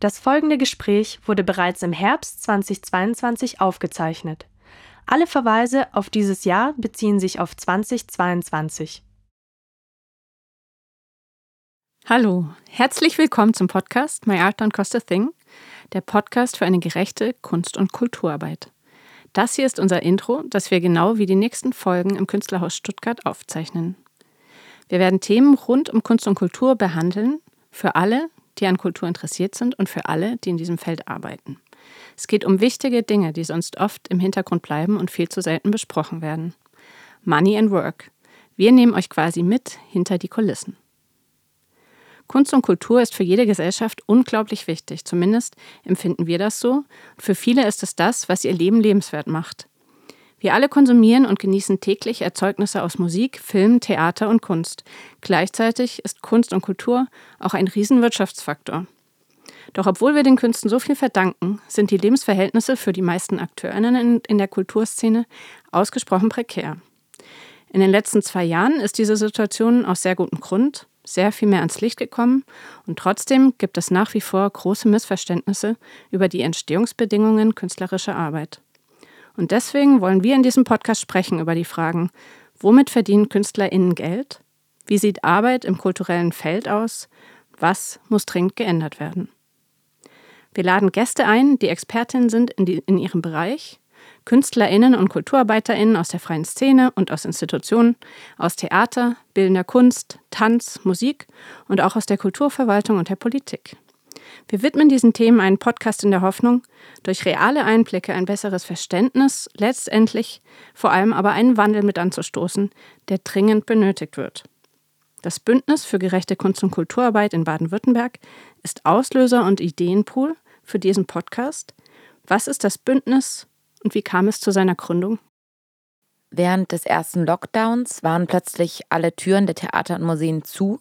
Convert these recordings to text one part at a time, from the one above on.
Das folgende Gespräch wurde bereits im Herbst 2022 aufgezeichnet. Alle Verweise auf dieses Jahr beziehen sich auf 2022. Hallo, herzlich willkommen zum Podcast My Art Don't Cost a Thing, der Podcast für eine gerechte Kunst- und Kulturarbeit. Das hier ist unser Intro, das wir genau wie die nächsten Folgen im Künstlerhaus Stuttgart aufzeichnen. Wir werden Themen rund um Kunst und Kultur behandeln, für alle, die an Kultur interessiert sind und für alle, die in diesem Feld arbeiten. Es geht um wichtige Dinge, die sonst oft im Hintergrund bleiben und viel zu selten besprochen werden. Money and Work. Wir nehmen euch quasi mit hinter die Kulissen. Kunst und Kultur ist für jede Gesellschaft unglaublich wichtig, zumindest empfinden wir das so. für viele ist es das, was ihr Leben lebenswert macht. Wir alle konsumieren und genießen täglich Erzeugnisse aus Musik, Film, Theater und Kunst. Gleichzeitig ist Kunst und Kultur auch ein Riesenwirtschaftsfaktor. Doch obwohl wir den Künsten so viel verdanken, sind die Lebensverhältnisse für die meisten Akteurinnen in der Kulturszene ausgesprochen prekär. In den letzten zwei Jahren ist diese Situation aus sehr gutem Grund sehr viel mehr ans Licht gekommen und trotzdem gibt es nach wie vor große Missverständnisse über die Entstehungsbedingungen künstlerischer Arbeit. Und deswegen wollen wir in diesem Podcast sprechen über die Fragen, womit verdienen KünstlerInnen Geld? Wie sieht Arbeit im kulturellen Feld aus? Was muss dringend geändert werden? Wir laden Gäste ein, die Expertinnen sind in, die, in ihrem Bereich KünstlerInnen und KulturarbeiterInnen aus der freien Szene und aus Institutionen, aus Theater, bildender Kunst, Tanz, Musik und auch aus der Kulturverwaltung und der Politik. Wir widmen diesen Themen einen Podcast in der Hoffnung, durch reale Einblicke ein besseres Verständnis, letztendlich vor allem aber einen Wandel mit anzustoßen, der dringend benötigt wird. Das Bündnis für gerechte Kunst- und Kulturarbeit in Baden-Württemberg ist Auslöser und Ideenpool für diesen Podcast. Was ist das Bündnis? Und wie kam es zu seiner Gründung? Während des ersten Lockdowns waren plötzlich alle Türen der Theater und Museen zu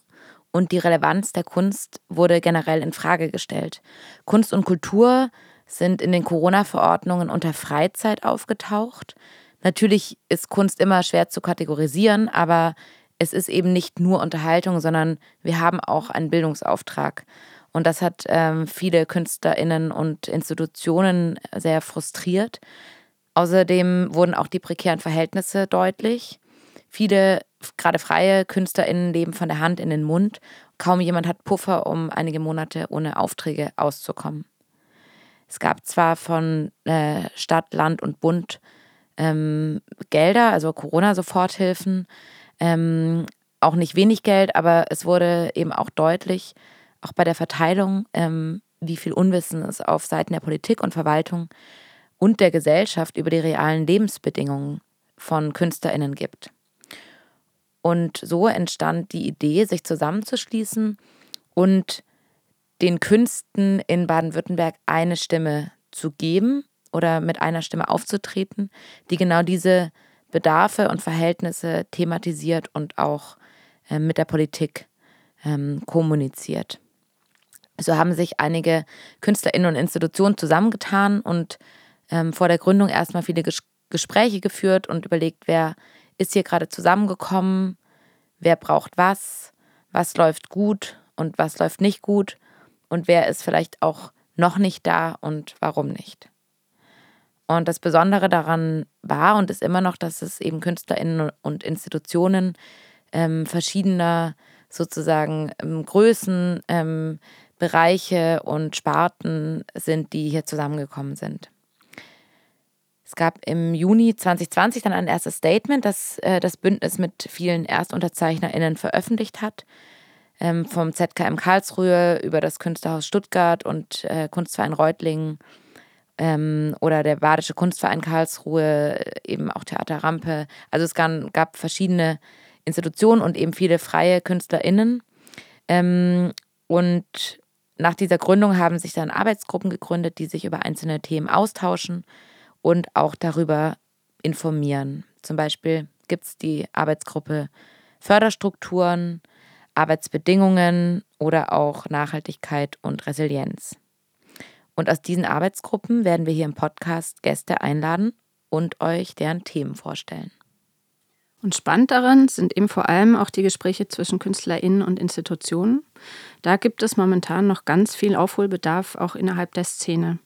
und die Relevanz der Kunst wurde generell in Frage gestellt. Kunst und Kultur sind in den Corona-Verordnungen unter Freizeit aufgetaucht. Natürlich ist Kunst immer schwer zu kategorisieren, aber es ist eben nicht nur Unterhaltung, sondern wir haben auch einen Bildungsauftrag. Und das hat ähm, viele KünstlerInnen und Institutionen sehr frustriert. Außerdem wurden auch die prekären Verhältnisse deutlich. Viele, gerade freie KünstlerInnen, leben von der Hand in den Mund. Kaum jemand hat Puffer, um einige Monate ohne Aufträge auszukommen. Es gab zwar von äh, Stadt, Land und Bund ähm, Gelder, also Corona-Soforthilfen, ähm, auch nicht wenig Geld, aber es wurde eben auch deutlich, auch bei der Verteilung, ähm, wie viel Unwissen es auf Seiten der Politik und Verwaltung und der Gesellschaft über die realen Lebensbedingungen von KünstlerInnen gibt. Und so entstand die Idee, sich zusammenzuschließen und den Künsten in Baden-Württemberg eine Stimme zu geben oder mit einer Stimme aufzutreten, die genau diese Bedarfe und Verhältnisse thematisiert und auch äh, mit der Politik ähm, kommuniziert. So haben sich einige KünstlerInnen und Institutionen zusammengetan und ähm, vor der Gründung erstmal viele Ges Gespräche geführt und überlegt, wer ist hier gerade zusammengekommen, wer braucht was, was läuft gut und was läuft nicht gut und wer ist vielleicht auch noch nicht da und warum nicht. Und das Besondere daran war und ist immer noch, dass es eben KünstlerInnen und Institutionen ähm, verschiedener sozusagen ähm, Größen, ähm, Bereiche und Sparten sind, die hier zusammengekommen sind. Es gab im Juni 2020 dann ein erstes Statement, das äh, das Bündnis mit vielen ErstunterzeichnerInnen veröffentlicht hat. Ähm, vom ZKM Karlsruhe über das Künstlerhaus Stuttgart und äh, Kunstverein Reutlingen ähm, oder der Badische Kunstverein Karlsruhe, eben auch Theater Rampe. Also es gab, gab verschiedene Institutionen und eben viele freie KünstlerInnen. Ähm, und nach dieser Gründung haben sich dann Arbeitsgruppen gegründet, die sich über einzelne Themen austauschen und auch darüber informieren. Zum Beispiel gibt es die Arbeitsgruppe Förderstrukturen, Arbeitsbedingungen oder auch Nachhaltigkeit und Resilienz. Und aus diesen Arbeitsgruppen werden wir hier im Podcast Gäste einladen und euch deren Themen vorstellen. Und spannend daran sind eben vor allem auch die Gespräche zwischen KünstlerInnen und Institutionen. Da gibt es momentan noch ganz viel Aufholbedarf, auch innerhalb der Szene.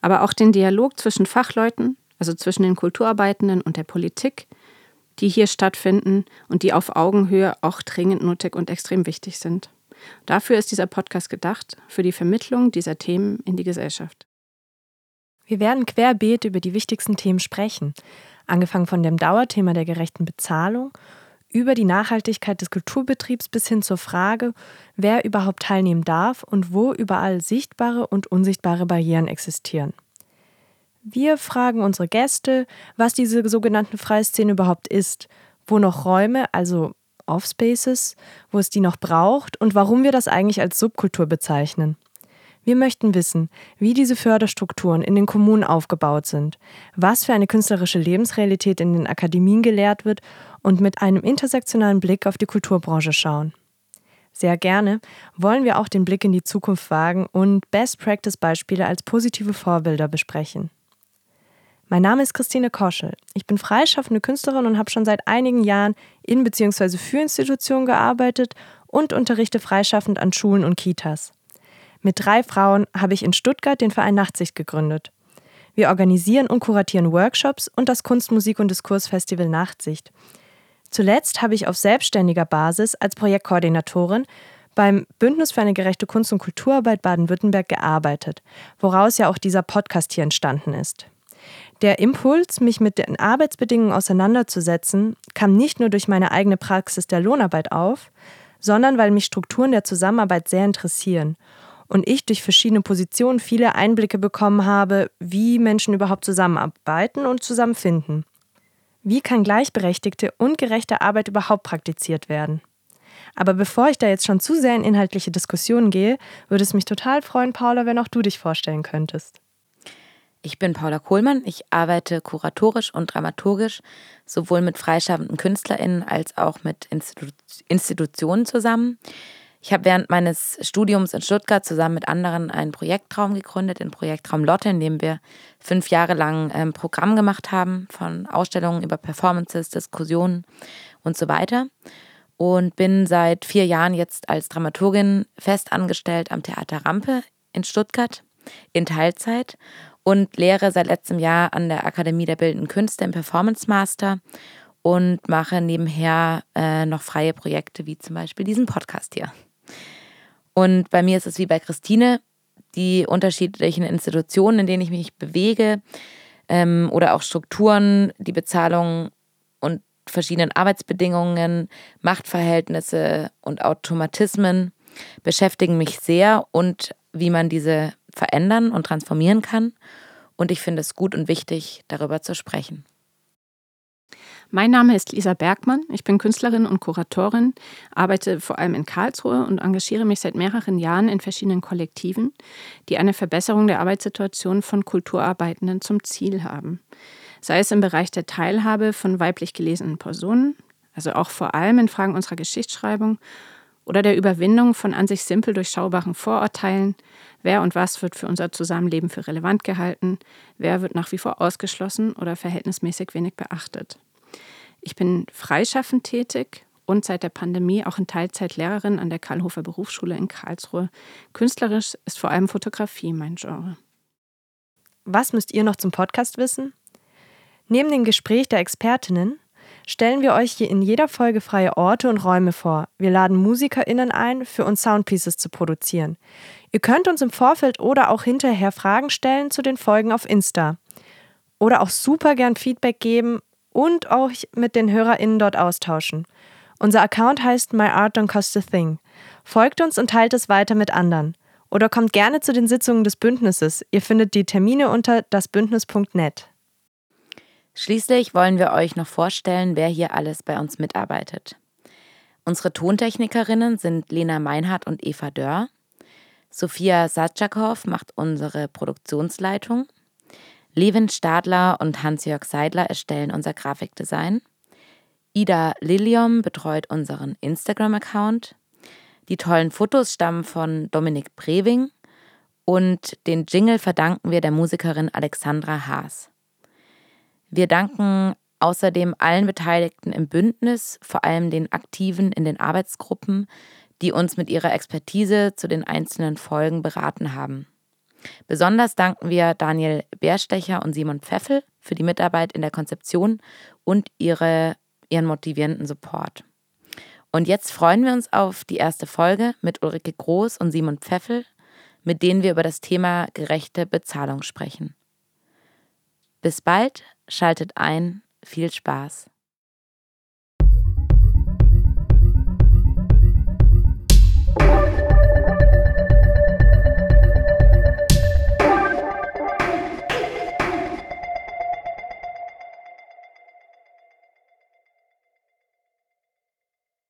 Aber auch den Dialog zwischen Fachleuten, also zwischen den Kulturarbeitenden und der Politik, die hier stattfinden und die auf Augenhöhe auch dringend nötig und extrem wichtig sind. Dafür ist dieser Podcast gedacht, für die Vermittlung dieser Themen in die Gesellschaft. Wir werden querbeet über die wichtigsten Themen sprechen, angefangen von dem Dauerthema der gerechten Bezahlung über die Nachhaltigkeit des Kulturbetriebs bis hin zur Frage, wer überhaupt teilnehmen darf und wo überall sichtbare und unsichtbare Barrieren existieren. Wir fragen unsere Gäste, was diese sogenannten Freiszene überhaupt ist, wo noch Räume, also Offspaces, wo es die noch braucht und warum wir das eigentlich als Subkultur bezeichnen. Wir möchten wissen, wie diese Förderstrukturen in den Kommunen aufgebaut sind, was für eine künstlerische Lebensrealität in den Akademien gelehrt wird und mit einem intersektionalen Blick auf die Kulturbranche schauen. Sehr gerne wollen wir auch den Blick in die Zukunft wagen und Best-Practice-Beispiele als positive Vorbilder besprechen. Mein Name ist Christine Koschel. Ich bin freischaffende Künstlerin und habe schon seit einigen Jahren in bzw. für Institutionen gearbeitet und unterrichte freischaffend an Schulen und Kitas. Mit drei Frauen habe ich in Stuttgart den Verein Nachtsicht gegründet. Wir organisieren und kuratieren Workshops und das Kunst, Musik und Diskursfestival Nachtsicht. Zuletzt habe ich auf selbstständiger Basis als Projektkoordinatorin beim Bündnis für eine gerechte Kunst- und Kulturarbeit Baden-Württemberg gearbeitet, woraus ja auch dieser Podcast hier entstanden ist. Der Impuls, mich mit den Arbeitsbedingungen auseinanderzusetzen, kam nicht nur durch meine eigene Praxis der Lohnarbeit auf, sondern weil mich Strukturen der Zusammenarbeit sehr interessieren und ich durch verschiedene Positionen viele Einblicke bekommen habe, wie Menschen überhaupt zusammenarbeiten und zusammenfinden. Wie kann gleichberechtigte und gerechte Arbeit überhaupt praktiziert werden? Aber bevor ich da jetzt schon zu sehr in inhaltliche Diskussionen gehe, würde es mich total freuen, Paula, wenn auch du dich vorstellen könntest. Ich bin Paula Kohlmann. Ich arbeite kuratorisch und dramaturgisch sowohl mit freischaffenden KünstlerInnen als auch mit Institu Institutionen zusammen. Ich habe während meines Studiums in Stuttgart zusammen mit anderen einen Projektraum gegründet, den Projektraum Lotte, in dem wir fünf Jahre lang ein ähm, Programm gemacht haben, von Ausstellungen über Performances, Diskussionen und so weiter. Und bin seit vier Jahren jetzt als Dramaturgin fest angestellt am Theater Rampe in Stuttgart in Teilzeit und lehre seit letztem Jahr an der Akademie der Bildenden Künste im Performance Master und mache nebenher äh, noch freie Projekte wie zum Beispiel diesen Podcast hier. Und bei mir ist es wie bei Christine, die unterschiedlichen Institutionen, in denen ich mich bewege ähm, oder auch Strukturen, die Bezahlung und verschiedenen Arbeitsbedingungen, Machtverhältnisse und Automatismen beschäftigen mich sehr und wie man diese verändern und transformieren kann. Und ich finde es gut und wichtig, darüber zu sprechen. Mein Name ist Lisa Bergmann. Ich bin Künstlerin und Kuratorin, arbeite vor allem in Karlsruhe und engagiere mich seit mehreren Jahren in verschiedenen Kollektiven, die eine Verbesserung der Arbeitssituation von Kulturarbeitenden zum Ziel haben. Sei es im Bereich der Teilhabe von weiblich gelesenen Personen, also auch vor allem in Fragen unserer Geschichtsschreibung oder der Überwindung von an sich simpel durchschaubaren Vorurteilen, wer und was wird für unser Zusammenleben für relevant gehalten, wer wird nach wie vor ausgeschlossen oder verhältnismäßig wenig beachtet. Ich bin freischaffend tätig und seit der Pandemie auch in Teilzeit Lehrerin an der Karlhofer Berufsschule in Karlsruhe. Künstlerisch ist vor allem Fotografie mein Genre. Was müsst ihr noch zum Podcast wissen? Neben dem Gespräch der Expertinnen stellen wir euch hier in jeder Folge freie Orte und Räume vor. Wir laden MusikerInnen ein, für uns Soundpieces zu produzieren. Ihr könnt uns im Vorfeld oder auch hinterher Fragen stellen zu den Folgen auf Insta. Oder auch super gern Feedback geben und euch mit den HörerInnen dort austauschen. Unser Account heißt My Art Don't Cost a Thing. Folgt uns und teilt es weiter mit anderen. Oder kommt gerne zu den Sitzungen des Bündnisses. Ihr findet die Termine unter dasbündnis.net. Schließlich wollen wir euch noch vorstellen, wer hier alles bei uns mitarbeitet. Unsere Tontechnikerinnen sind Lena Meinhardt und Eva Dörr. Sophia Satschakov macht unsere Produktionsleitung. Levin Stadler und Hans-Jörg Seidler erstellen unser Grafikdesign. Ida Lilium betreut unseren Instagram-Account. Die tollen Fotos stammen von Dominik Brewing und den Jingle verdanken wir der Musikerin Alexandra Haas. Wir danken außerdem allen Beteiligten im Bündnis, vor allem den Aktiven in den Arbeitsgruppen, die uns mit ihrer Expertise zu den einzelnen Folgen beraten haben. Besonders danken wir Daniel Bärstecher und Simon Pfeffel für die Mitarbeit in der Konzeption und ihre, ihren motivierenden Support. Und jetzt freuen wir uns auf die erste Folge mit Ulrike Groß und Simon Pfeffel, mit denen wir über das Thema gerechte Bezahlung sprechen. Bis bald, schaltet ein, viel Spaß.